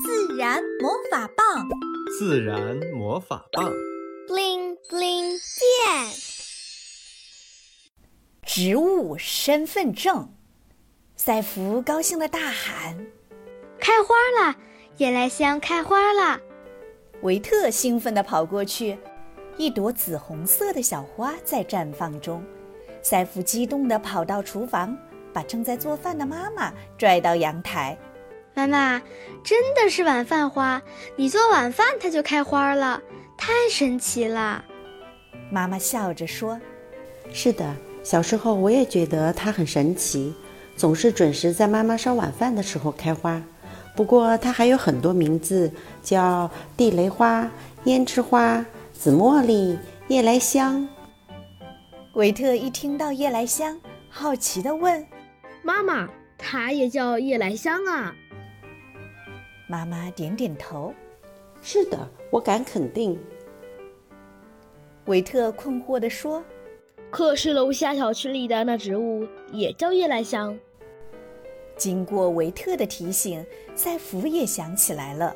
自然魔法棒，自然魔法棒，bling bling 变。植物身份证，赛弗高兴的大喊：“开花了！夜来香开花了！”维特兴奋地跑过去，一朵紫红色的小花在绽放中。赛弗激动地跑到厨房，把正在做饭的妈妈拽到阳台。妈妈，真的是晚饭花！你做晚饭，它就开花了，太神奇了。妈妈笑着说：“是的，小时候我也觉得它很神奇，总是准时在妈妈烧晚饭的时候开花。不过它还有很多名字，叫地雷花、胭脂花、紫茉莉、夜来香。”维特一听到夜来香，好奇地问：“妈妈，它也叫夜来香啊？”妈妈点点头：“是的，我敢肯定。”维特困惑地说：“可是楼下小区里的那植物也叫夜来香。”经过维特的提醒，赛弗也想起来了：“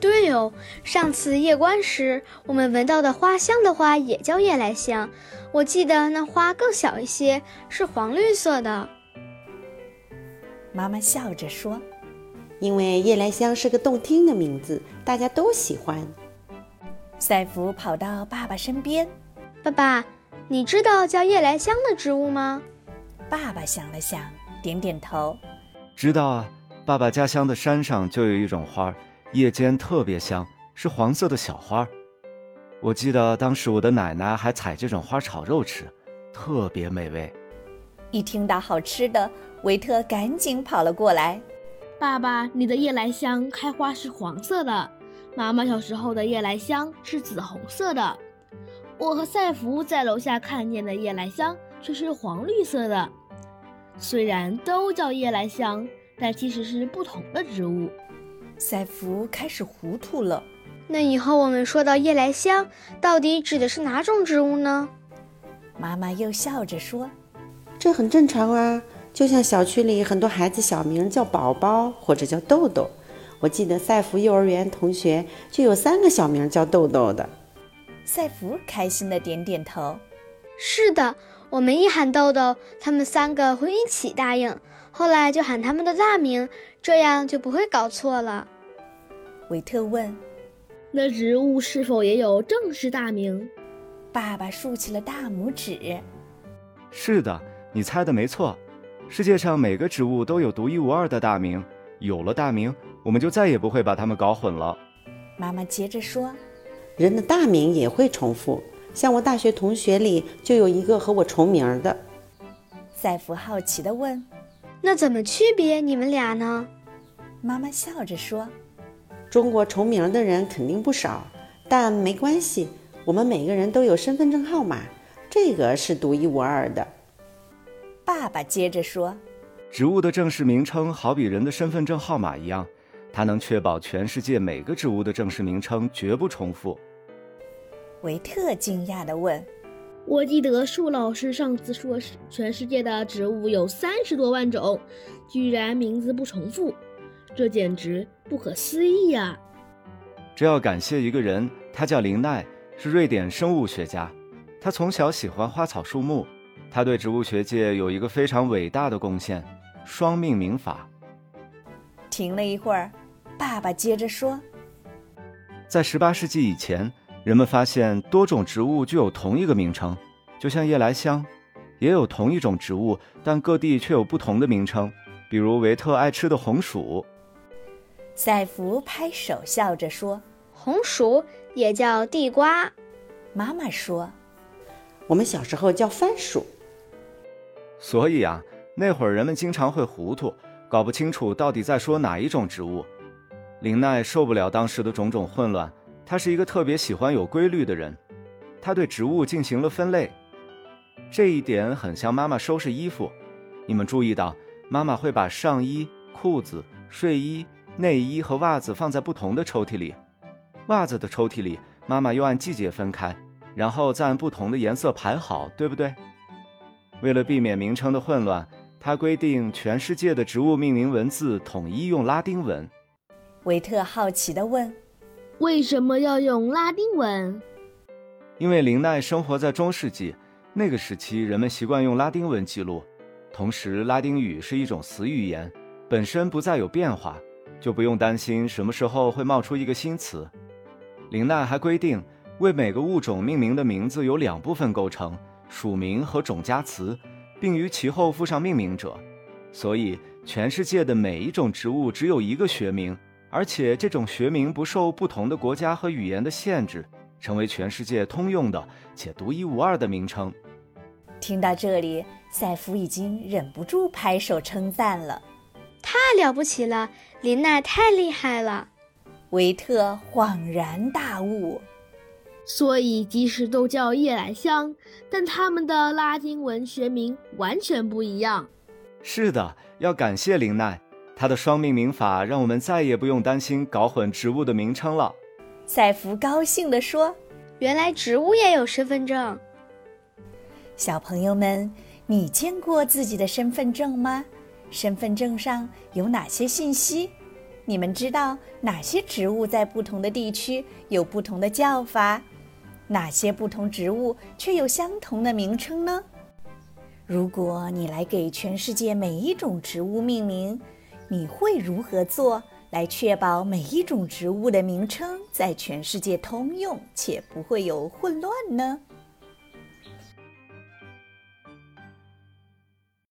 对哦，上次夜观时我们闻到的花香的花也叫夜来香。我记得那花更小一些，是黄绿色的。”妈妈笑着说。因为夜来香是个动听的名字，大家都喜欢。赛弗跑到爸爸身边：“爸爸，你知道叫夜来香的植物吗？”爸爸想了想，点点头：“知道啊，爸爸家乡的山上就有一种花，夜间特别香，是黄色的小花。我记得当时我的奶奶还采这种花炒肉吃，特别美味。”一听到好吃的，维特赶紧跑了过来。爸爸，你的夜来香开花是黄色的，妈妈小时候的夜来香是紫红色的，我和赛福在楼下看见的夜来香却是黄绿色的。虽然都叫夜来香，但其实是不同的植物。赛福开始糊涂了。那以后我们说到夜来香，到底指的是哪种植物呢？妈妈又笑着说：“这很正常啊。”就像小区里很多孩子小名叫宝宝或者叫豆豆，我记得赛福幼儿园同学就有三个小名叫豆豆的。赛福开心的点点头。是的，我们一喊豆豆，他们三个会一起答应，后来就喊他们的大名，这样就不会搞错了。维特问：“那植物是否也有正式大名？”爸爸竖起了大拇指。是的，你猜的没错。世界上每个植物都有独一无二的大名，有了大名，我们就再也不会把它们搞混了。妈妈接着说：“人的大名也会重复，像我大学同学里就有一个和我重名的。”赛弗好奇地问：“那怎么区别你们俩呢？”妈妈笑着说：“中国重名的人肯定不少，但没关系，我们每个人都有身份证号码，这个是独一无二的。”爸爸接着说：“植物的正式名称好比人的身份证号码一样，它能确保全世界每个植物的正式名称绝不重复。”维特惊讶地问：“我记得树老师上次说，全世界的植物有三十多万种，居然名字不重复，这简直不可思议呀！”这要感谢一个人，他叫林奈，是瑞典生物学家，他从小喜欢花草树木。他对植物学界有一个非常伟大的贡献——双命名法。停了一会儿，爸爸接着说：“在18世纪以前，人们发现多种植物具有同一个名称，就像夜来香，也有同一种植物，但各地却有不同的名称，比如维特爱吃的红薯。”赛福拍手笑着说：“红薯也叫地瓜。”妈妈说：“我们小时候叫番薯。”所以啊，那会儿人们经常会糊涂，搞不清楚到底在说哪一种植物。林奈受不了当时的种种混乱，他是一个特别喜欢有规律的人，他对植物进行了分类。这一点很像妈妈收拾衣服，你们注意到，妈妈会把上衣、裤子、睡衣、内衣和袜子放在不同的抽屉里，袜子的抽屉里，妈妈又按季节分开，然后再按不同的颜色排好，对不对？为了避免名称的混乱，他规定全世界的植物命名文字统一用拉丁文。维特好奇地问：“为什么要用拉丁文？”因为林奈生活在中世纪，那个时期人们习惯用拉丁文记录，同时拉丁语是一种死语言，本身不再有变化，就不用担心什么时候会冒出一个新词。林奈还规定，为每个物种命名的名字由两部分构成：属名和种加词，并于其后附上命名者。所以，全世界的每一种植物只有一个学名，而且这种学名不受不同的国家和语言的限制，成为全世界通用的且独一无二的名称。听到这里，赛夫已经忍不住拍手称赞了：“太了不起了，林娜太厉害了！”维特恍然大悟，所以即使都叫夜来香，但它们的拉丁文学名完全不一样。是的，要感谢林奈，他的双命名法让我们再也不用担心搞混植物的名称了。赛弗高兴地说：“原来植物也有身份证。”小朋友们，你见过自己的身份证吗？身份证上有哪些信息？你们知道哪些植物在不同的地区有不同的叫法？哪些不同植物却有相同的名称呢？如果你来给全世界每一种植物命名，你会如何做来确保每一种植物的名称在全世界通用且不会有混乱呢？